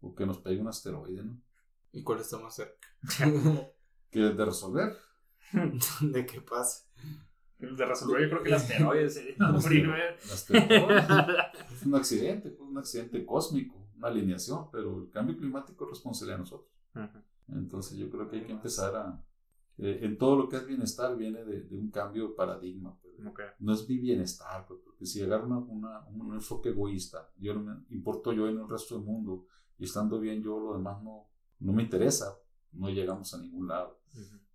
o que nos pegue un asteroide, ¿no? ¿Y cuál está más cerca? que de resolver. ¿De qué pasa? De resolver, yo creo que el asteroide sería es un accidente, un accidente cósmico, una alineación, pero el cambio climático es responsabilidad de nosotros. Entonces yo creo que hay que empezar a... Eh, en todo lo que es bienestar viene de, un cambio de paradigma. Pues. No es mi bienestar, pues, porque si agarro una, un enfoque egoísta, yo no me importo yo en el resto del mundo y estando bien yo, lo demás no, no me interesa, no llegamos a ningún lado.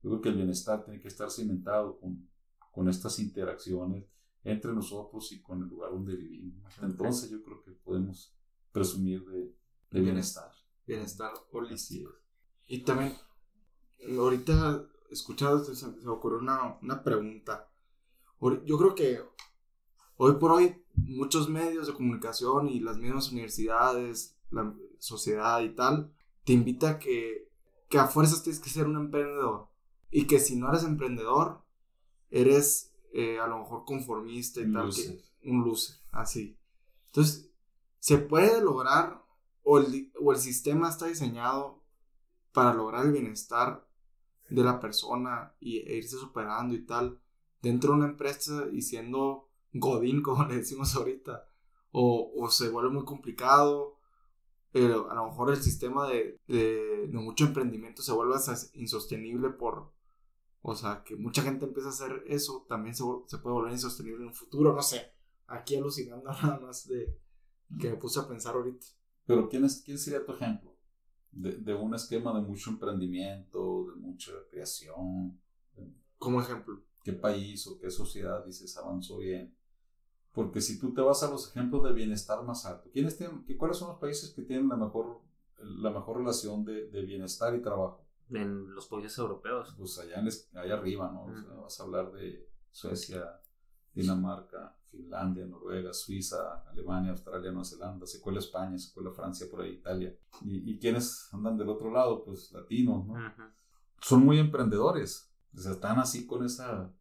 Yo creo que el bienestar tiene que estar cimentado con, con estas interacciones entre nosotros y con el lugar donde vivimos. Entonces yo creo que podemos presumir de, de bienestar. Bienestar holístico. Y también, ahorita escuchado, se, se me ocurrió una, una pregunta. Yo creo que hoy por hoy muchos medios de comunicación y las mismas universidades, la sociedad y tal, te invita a que, que a fuerzas tienes que ser un emprendedor. Y que si no eres emprendedor, eres eh, a lo mejor conformista y tal, que un loser, así. Entonces, se puede lograr, o el, o el sistema está diseñado para lograr el bienestar de la persona y, e irse superando y tal dentro de una empresa y siendo godín como le decimos ahorita o, o se vuelve muy complicado pero a lo mejor el sistema de, de, mucho emprendimiento se vuelve insostenible por o sea que mucha gente empieza a hacer eso también se, se puede volver insostenible en un futuro no sé aquí alucinando nada más de que me puse a pensar ahorita pero quién es quién sería tu ejemplo de, de, un esquema de mucho emprendimiento, de mucha creación. Como ejemplo. ¿Qué país o qué sociedad dices avanzó bien? Porque si tú te vas a los ejemplos de bienestar más alto, ¿quiénes tienen, ¿cuáles son los países que tienen la mejor, la mejor relación de, de bienestar y trabajo? En los países europeos. Pues allá, allá arriba, ¿no? vas a hablar de Suecia, Dinamarca, Finlandia, Noruega, Suiza, Alemania, Australia, Nueva Zelanda, se cuela España, se cuela Francia, por ahí Italia. ¿Y, y quiénes andan del otro lado? Pues latinos, ¿no? Son muy emprendedores. O sea, están así con esa...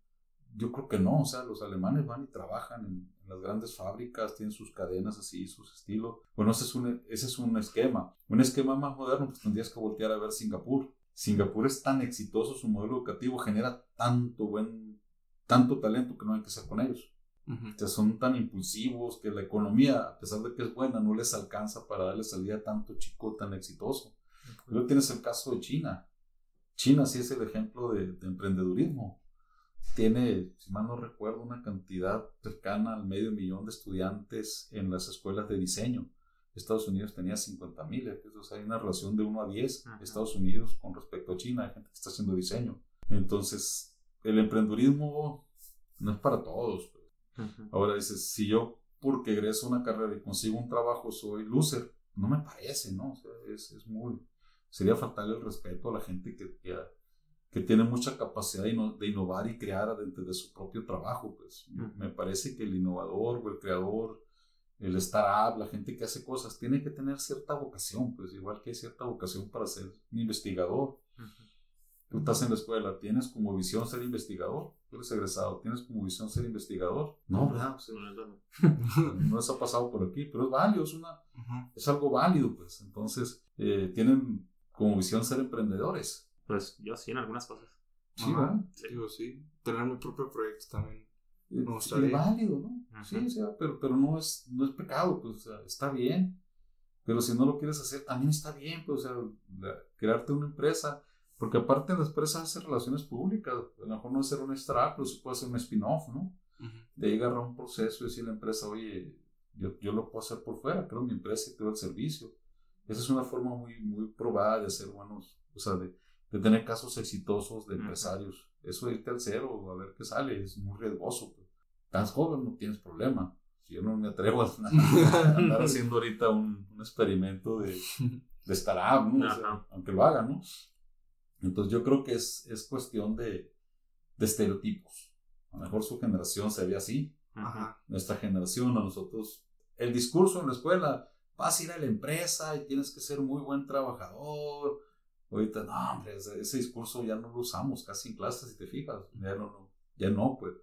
Yo creo que no, o sea, los alemanes van y trabajan en, las grandes fábricas, tienen sus cadenas así, sus estilos. Bueno, ese es, un, ese es un esquema. Un esquema más moderno, pues tendrías que voltear a ver Singapur. Singapur es tan exitoso, su modelo educativo genera tanto buen, tanto talento que no hay que hacer con ellos. O sea, son tan impulsivos que la economía, a pesar de que es buena, no les alcanza para darle salida a tanto chico tan exitoso. Luego tienes el caso de China. China sí es el ejemplo de, emprendedurismo. Tiene, si mal no recuerdo, una cantidad cercana al medio millón de estudiantes en las escuelas de diseño. Estados Unidos tenía 50 mil, entonces hay una relación de 1 a 10 Estados Unidos con respecto a China, hay gente que está haciendo diseño. Entonces, el emprendedurismo no es para todos. Ahora dices, si yo porque egreso una carrera y consigo un trabajo soy loser, no me parece, ¿no? O sea, es, es muy, sería faltarle el respeto a la gente que, que, tiene mucha capacidad de, innovar y crear dentro de su propio trabajo, pues. Me parece que el innovador o el creador, el startup, la gente que hace cosas, tiene que tener cierta vocación, pues, igual que hay cierta vocación para ser un investigador. Tú estás en la escuela, ¿tienes como visión ser investigador? Tú eres egresado, ¿tienes como visión ser investigador? No, ¿verdad? no, eso ha pasado por aquí, pero es válido, es, una, es algo válido, pues. Entonces, eh, tienen como visión ser emprendedores. Pues yo sí, en algunas cosas. Sí, ¿verdad? Sí. Digo, sí. Tener mi propio proyecto también. No es válido, ¿no? Sí, o sea, pero, pero no, es, no es pecado, pues, o sea, está bien. Pero si no lo quieres hacer, también está bien, pues, o sea, crearte una empresa porque aparte las empresas hacen relaciones públicas, a lo mejor no ser un startup, pero sí puede ser un spin-off, ¿no? De ahí agarrar un proceso y decir a la empresa, oye, yo, yo, lo puedo hacer por fuera, creo mi empresa y creo el servicio. Esa es una forma muy, muy probada de hacer buenos, o sea, de, de tener casos exitosos de empresarios. Eso de irte al cero, a ver qué sale, es muy riesgoso. Pues. Estás joven, no tienes problema. Si yo no me atrevo a, andar haciendo ahorita un, un experimento de, de startup, ¿no? aunque lo haga, ¿no? Entonces yo creo que es, es cuestión de, de, estereotipos. A lo mejor su generación se ve así. Nuestra generación, a nosotros, el discurso en la escuela, vas a ir a la empresa y tienes que ser muy buen trabajador. Ahorita, no, hombre, ese, discurso ya no lo usamos casi en clases, si te fijas. Ya no, no ya no, pues.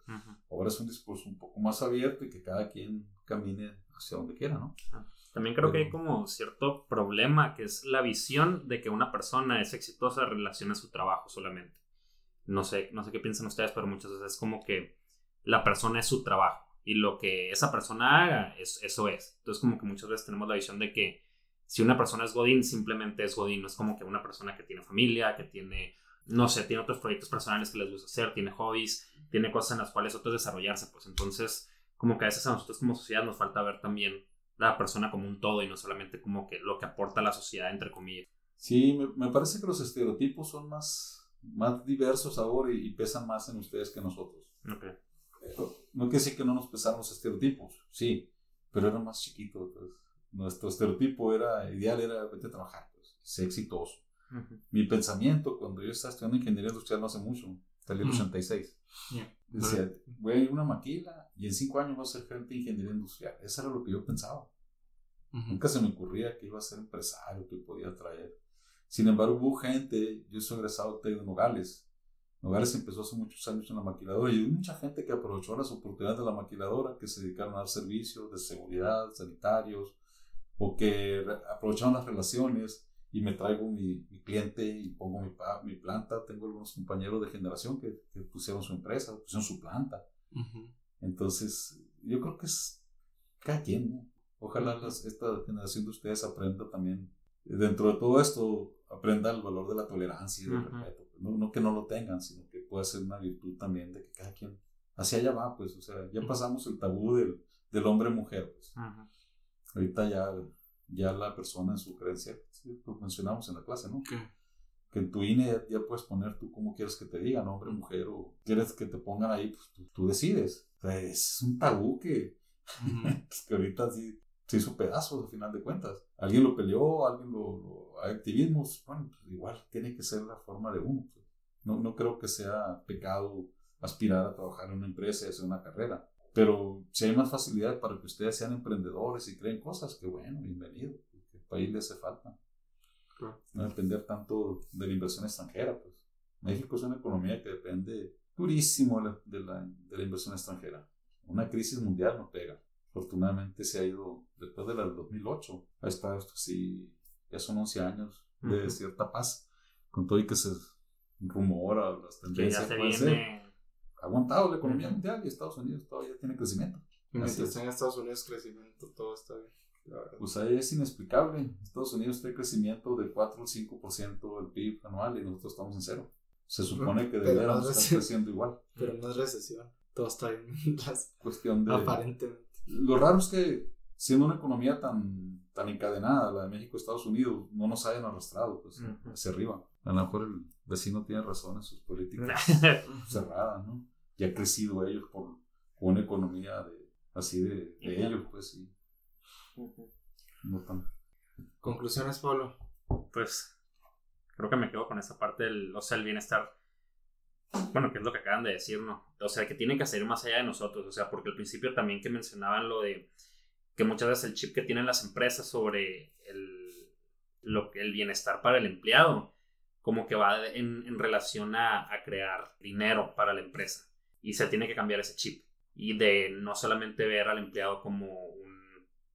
Ahora es un discurso un poco más abierto y que cada quien camine hacia donde quiera, ¿no? También creo que hay como cierto problema que es la visión de que una persona es exitosa en relación a su trabajo solamente. No sé, no sé qué piensan ustedes, pero muchas veces es como que la persona es su trabajo y lo que esa persona haga, es, eso es. Entonces como que muchas veces tenemos la visión de que si una persona es Godín, simplemente es Godín, no es como que una persona que tiene familia, que tiene, no sé, tiene otros proyectos personales que les gusta hacer, tiene hobbies, tiene cosas en las cuales otros desarrollarse, pues entonces como que a veces a nosotros como sociedad nos falta ver también la persona como un todo y no solamente como que lo que aporta a la sociedad, entre comillas. Sí, me, parece que los estereotipos son más, más diversos ahora y, pesan más en ustedes que nosotros. Okay. no quiere decir que no nos pesaron los estereotipos, sí, pero eran más chiquitos. Pues. Nuestro estereotipo era, ideal era vete a trabajar, pues, ser exitoso. Mi pensamiento cuando yo estaba estudiando ingeniería industrial no hace mucho, salió en el 86. Decía, voy a ir a una maquila y en cinco años voy a ser gerente de ingeniería industrial. Eso era lo que yo pensaba. Nunca se me ocurría que iba a ser empresario, que podía traer. Sin embargo, hubo gente, yo soy egresado de Nogales. Nogales empezó hace muchos años en la maquiladora y hubo mucha gente que aprovechó las oportunidades de la maquiladora, que se dedicaron a dar servicios de seguridad, sanitarios, o que aprovecharon las relaciones y me traigo mi, mi cliente y pongo mi, mi, planta. Tengo algunos compañeros de generación que, que pusieron su empresa, pusieron su planta. Entonces, yo creo que es cada quien, ¿no? Ojalá las, esta generación de ustedes aprenda también, dentro de todo esto, aprenda el valor de la tolerancia y del respeto. No, no, que no lo tengan, sino que pueda ser una virtud también de que cada quien hacia allá va, pues, o sea, ya pasamos el tabú del, del hombre-mujer, pues. Ahorita ya ya la persona en su creencia, lo mencionamos en la clase, ¿no? Que en tu INE ya, puedes poner tú cómo quieres que te digan, hombre, mujer, o quieres que te pongan ahí, pues tú, decides. O sea, es un tabú que, que ahorita sí se hizo pedazos al final de cuentas. Alguien lo peleó, alguien lo, hay activismos, bueno, pues igual tiene que ser la forma de uno. Pues. No, no creo que sea pecado aspirar a trabajar en una empresa y hacer una carrera. Pero si hay más facilidad para que ustedes sean emprendedores y creen cosas, que bueno, bienvenido. El país le hace falta. No depender tanto de la inversión extranjera. Pues. México es una economía que depende durísimo de la, de la inversión extranjera. Una crisis mundial no pega. Afortunadamente se ha ido, después de la del 2008, ha estado esto así, ya son 11 años de cierta paz, con todo y que se rumora las tendencias. Que ya se aguantado la economía mundial y Estados Unidos todavía tiene crecimiento. Mientras en Estados Unidos crecimiento, todo está bien. Pues ahí es inexplicable. Estados Unidos tiene crecimiento de 4 o 5% del PIB anual y nosotros estamos en cero. Se supone que deberíamos estar creciendo igual. Pero no es recesión. Todo está bien. Cuestión de. Aparentemente. Lo raro es que, siendo una economía tan, tan encadenada, la de México Estados Unidos, no nos hayan arrastrado pues, hacia arriba. A lo mejor el vecino tiene razón en sus políticas cerradas, ¿no? Y ha crecido ellos por una economía de, así de, ellos, pues sí. No tan. Conclusiones, Pablo. Pues creo que me quedo con esa parte del, o sea, el bienestar. Bueno, que es lo que acaban de decir, ¿no? O sea, que tienen que hacer más allá de nosotros, o sea, porque al principio también que mencionaban lo de que muchas veces el chip que tienen las empresas sobre el, lo, el bienestar para el empleado, como que va en, relación a, a, crear dinero para la empresa. Y se tiene que cambiar ese chip. Y de no solamente ver al empleado como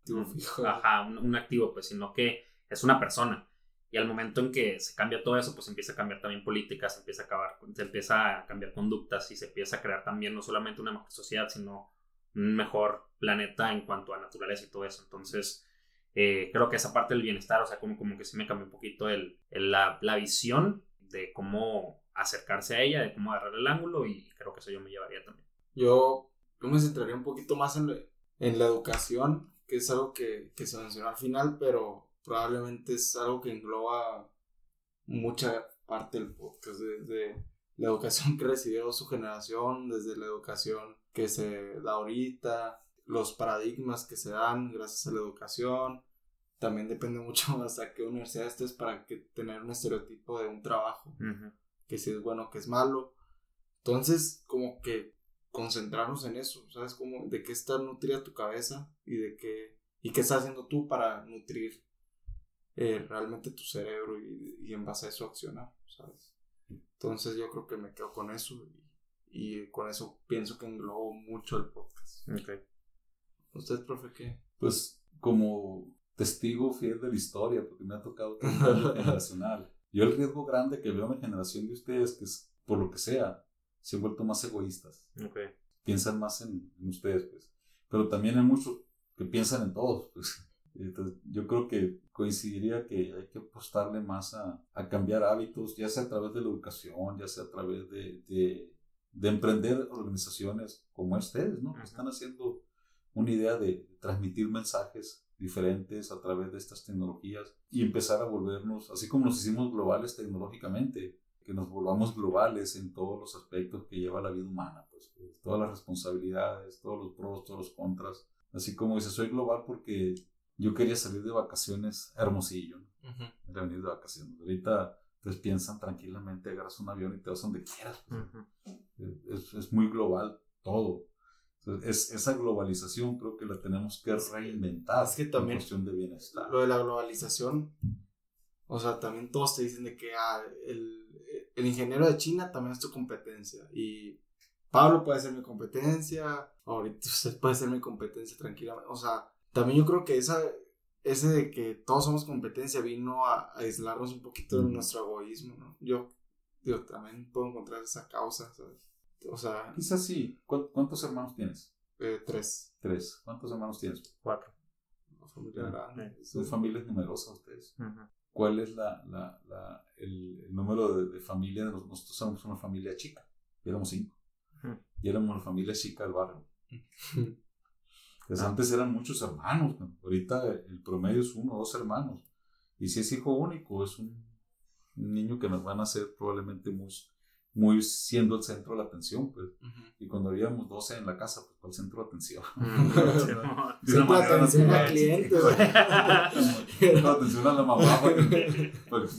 un, fijo. Ajá, un, activo, pues, sino que es una persona. Y al momento en que se cambia todo eso, pues empieza a cambiar también políticas, se empieza a, acabar, se empieza a cambiar conductas y se empieza a crear también no solamente una mejor sociedad, sino un mejor planeta en cuanto a naturaleza y todo eso. Entonces, eh, creo que esa parte del bienestar, o sea, como, como que sí me cambió un poquito el, la, la, visión de cómo acercarse a ella, de cómo agarrar el ángulo y creo que eso yo me llevaría también. Yo, me centraría un poquito más en, en la educación, que es algo que, que se mencionó al final, pero probablemente es algo que engloba mucha parte del podcast, desde la educación que recibió su generación, desde la educación que se da ahorita, los paradigmas que se dan gracias a la educación. También depende mucho hasta qué universidad estés para que tener un estereotipo de un trabajo, que si es bueno, que es malo. Entonces, como que concentrarnos en eso, ¿sabes? Como de qué está nutrida tu cabeza y de qué, y qué estás haciendo tú para nutrir eh, realmente tu cerebro y, y, en base a eso accionar, ¿sabes? Entonces yo creo que me quedo con eso y, con eso pienso que englobo mucho el podcast. ¿Usted, profe, qué? Pues como testigo fiel de la historia, porque me ha tocado todo generacional. Yo el riesgo grande que veo en la generación de ustedes, que es por lo que sea, se han vuelto más egoístas. Okay. Piensan más en, en, ustedes, pues. Pero también hay muchos que piensan en todos, pues. Entonces, yo creo que coincidiría que hay que apostarle más a, a, cambiar hábitos, ya sea a través de la educación, ya sea a través de, de, de emprender organizaciones como ustedes, ¿no? Que están haciendo una idea de transmitir mensajes diferentes a través de estas tecnologías y empezar a volvernos, así como nos hicimos globales tecnológicamente, que nos volvamos globales en todos los aspectos que lleva la vida humana, pues, pues todas las responsabilidades, todos los pros, todos los contras. Así como dice, soy global porque yo quería salir de vacaciones Hermosillo, ¿no? venir de vacaciones. Ahorita pues piensan tranquilamente, agarras un avión y te vas donde quieras. Pues. es, muy global todo. Entonces, es, esa globalización creo que la tenemos que reinventar. Es que también, en cuestión de bienestar. Lo de la globalización, o sea, también todos te dicen de que ah, el, el ingeniero de China también es tu competencia. Y Pablo puede ser mi competencia, ahorita usted puede ser mi competencia tranquilamente. O sea, también yo creo que esa, ese de que todos somos competencia vino a, aislarnos un poquito de nuestro egoísmo, ¿no? Yo, yo también puedo encontrar esa causa, ¿sabes? O sea... Quizás sí. ¿Cuántos hermanos tienes? Eh, tres. Tres. ¿Cuántos hermanos tienes? Cuatro. Una familia grande. Son familias numerosas ustedes. ¿Cuál es la, la, la el, número de, de familia? Nosotros somos una familia chica. Y éramos cinco. Y éramos una familia chica del barrio. Pues antes eran muchos hermanos, ahorita el promedio es uno o dos hermanos. Y si es hijo único, es un, niño que nos van a hacer probablemente muy, muy siendo el centro de la atención, pues. Y cuando habíamos 12 en la casa, pues, el centro de atención? centro de atención al cliente, Centro atención a la mamá,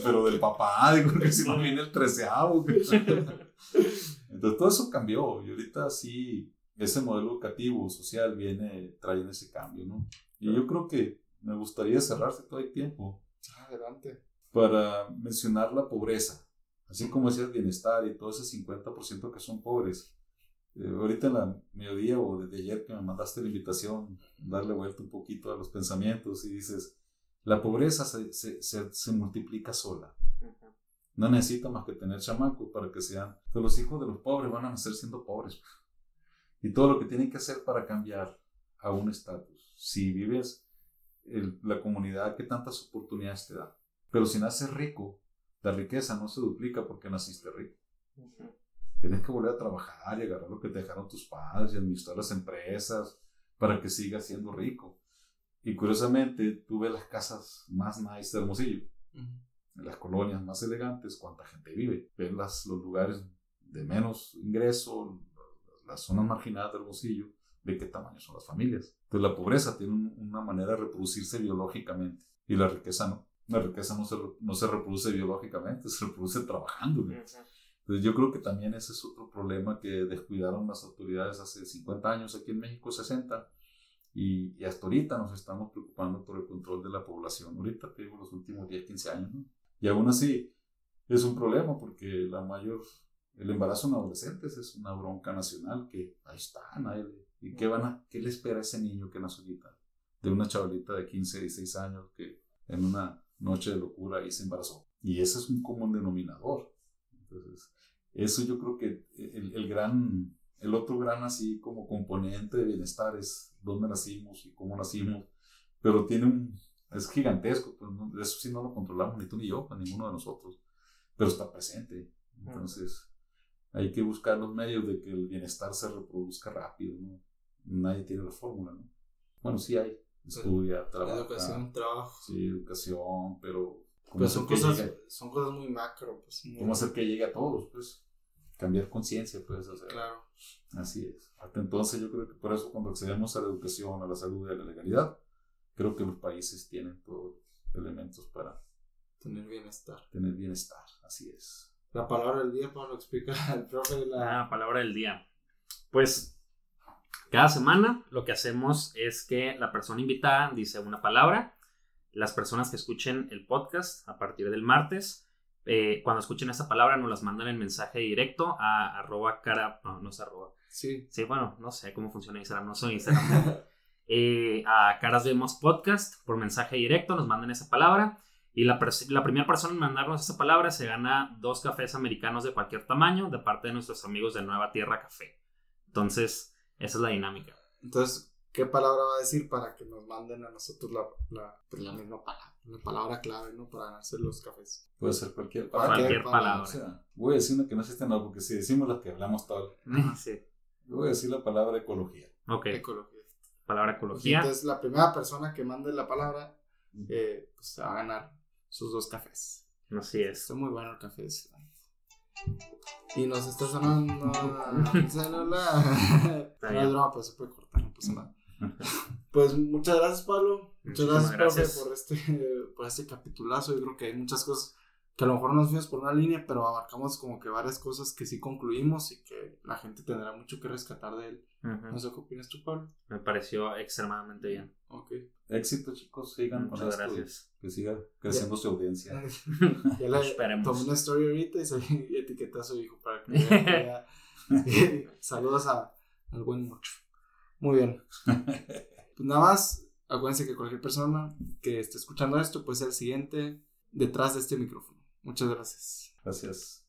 pero del papá, digo, que si no viene el treceavo. Entonces todo eso cambió. Y ahorita sí ese modelo educativo, social, viene, trae ese cambio, ¿no? Y yo creo que me gustaría cerrarse todo el tiempo. Adelante. Para mencionar la pobreza. Así como decía el bienestar y todo ese 50% que son pobres. Eh, ahorita en la mediodía o desde ayer que me mandaste la invitación, darle vuelta un poquito a los pensamientos y dices, la pobreza se, se, se, multiplica sola. No necesita más que tener chamacos para que sean. Que los hijos de los pobres van a nacer siendo pobres y todo lo que tienen que hacer para cambiar a un estatus. Si vives en la comunidad que tantas oportunidades te da. Pero si naces rico, la riqueza no se duplica porque naciste rico. Tienes que volver a trabajar y agarrar lo que te dejaron tus padres y administrar las empresas para que sigas siendo rico. Y curiosamente, tú ves las casas más nice de Hermosillo, en las colonias más elegantes, cuánta gente vive. Ves las, los lugares de menos ingreso, las zonas marginadas del bolsillo, de qué tamaño son las familias. Entonces la pobreza tiene una manera de reproducirse biológicamente y la riqueza no. La riqueza no se, no se reproduce biológicamente, se reproduce trabajando. Entonces yo creo que también ese es otro problema que descuidaron las autoridades hace 50 años, aquí en México 60, y, y hasta ahorita nos estamos preocupando por el control de la población. Ahorita te digo los últimos 10, 15 años, ¿no? Y aún así es un problema porque la mayor, el embarazo en adolescentes es una bronca nacional que ahí está, nadie, ¿y qué van a, qué le espera a ese niño que nace ahorita? De una chavalita de 15, 16 años que en una noche de locura ahí se embarazó. Y ese es un común denominador. Entonces, eso yo creo que el, el gran el otro gran así como componente de bienestar es dónde nacimos y cómo nacimos, pero tiene un, es gigantesco, pues eso sí no lo controlamos ni tú ni yo, pues ninguno de nosotros, pero está presente. Entonces hay que buscar los medios de que el bienestar se reproduzca rápido, ¿no? Nadie tiene la fórmula, ¿no? Bueno, sí hay, estudia, trabaja. Educación, trabajo. Sí, educación, pero... Pero son cosas, son cosas muy macro, pues. ¿Cómo hacer que llegue a todos, pues? cambiar conciencia, pues, o sea, claro. Así es. Hasta entonces yo creo que por eso cuando accedemos a la educación, a la salud y a la legalidad, creo que los países tienen todos los elementos para tener bienestar. Tener bienestar, así es. La palabra del día, Pablo, explica al profe la... palabra del día. Pues cada semana lo que hacemos es que la persona invitada dice una palabra. Las personas que escuchen el podcast a partir del martes eh, cuando escuchen esa palabra nos las mandan en mensaje directo a arroba cara, no, no es arroba. Sí. Sí, bueno, no sé cómo funciona Instagram, no soy Instagram. eh, a Caras Vemos Podcast por mensaje directo, nos mandan esa palabra. Y la, la primera persona en mandarnos esa palabra se gana dos cafés americanos de cualquier tamaño de parte de nuestros amigos de Nueva Tierra Café. Entonces, esa es la dinámica. Entonces, ¿qué palabra va a decir para que nos manden a nosotros la, la, pues, la misma palabra? La palabra clave, ¿no? Para hacer los cafés. Puede ser cualquier palabra. Cualquier palabra. O sea, voy a decir una que no existe nada, porque si decimos las que hablamos todo. Sí. Voy a decir la palabra ecología. Ok. Ecología. Palabra ecología. Entonces, la primera persona que mande la palabra, eh, pues va a ganar sus dos cafés. Así es. Está muy bueno el café. Y nos está sonando. no es broma, pues se puede cortar, no pasa nada. Pues muchas gracias, Pablo. Muchas gracias, gracias. por este, por este capitulazo. Yo creo que hay muchas cosas que a lo mejor nos fuimos por una línea, pero abarcamos como que varias cosas que sí concluimos y que la gente tendrá mucho que rescatar de él. No sé qué opinas tú, Pablo. Me pareció extremadamente bien. Ok. Éxito, chicos. Sigan Muchas gracias. Que siga creciendo su audiencia. ya le Esperemos. tomé una story ahorita y, soy, etiqueta a su hijo para que vea. Saludos a, al buen mucho. Muy bien. Pues nada más, acuérdense que cualquier persona que esté escuchando esto puede ser el siguiente detrás de este micrófono. Muchas gracias. Gracias.